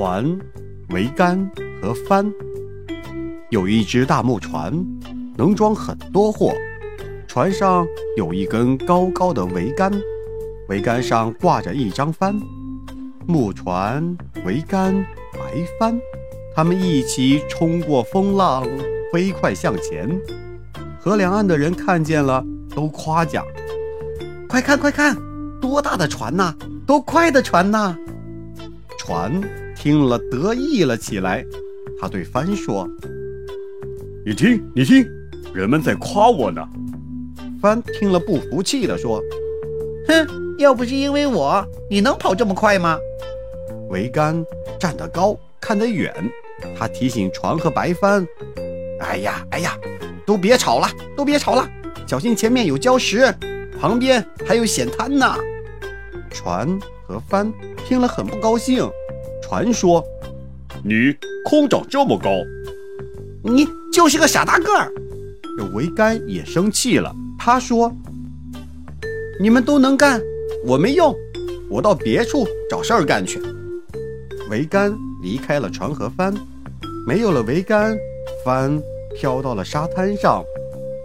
船、桅杆和帆，有一只大木船，能装很多货。船上有一根高高的桅杆，桅杆上挂着一张帆。木船、桅杆、白帆，他们一起冲过风浪。飞快向前，河两岸的人看见了，都夸奖：“快看，快看，多大的船呐！多快的船呐！”船听了，得意了起来。他对帆说：“你听，你听，人们在夸我呢。”帆听了，不服气地说：“哼，要不是因为我，你能跑这么快吗？”桅杆站得高，看得远，他提醒船和白帆。哎呀，哎呀，都别吵了，都别吵了，小心前面有礁石，旁边还有险滩呢。船和帆听了很不高兴。船说：“你空长这么高，你就是个傻大个儿。”这桅杆也生气了，他说：“你们都能干，我没用，我到别处找事儿干去。”桅杆离开了船和帆，没有了桅杆。帆飘到了沙滩上，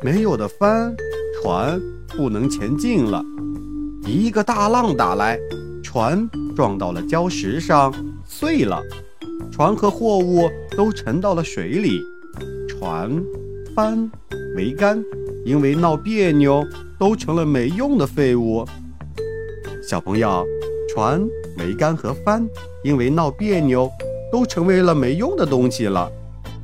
没有的帆船不能前进了。一个大浪打来，船撞到了礁石上，碎了。船和货物都沉到了水里。船、帆、桅杆因为闹别扭，都成了没用的废物。小朋友，船、桅杆和帆因为闹别扭，都成为了没用的东西了。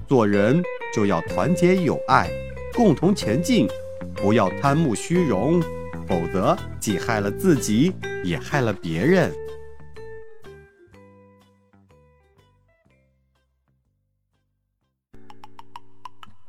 做人就要团结友爱，共同前进，不要贪慕虚荣，否则既害了自己，也害了别人。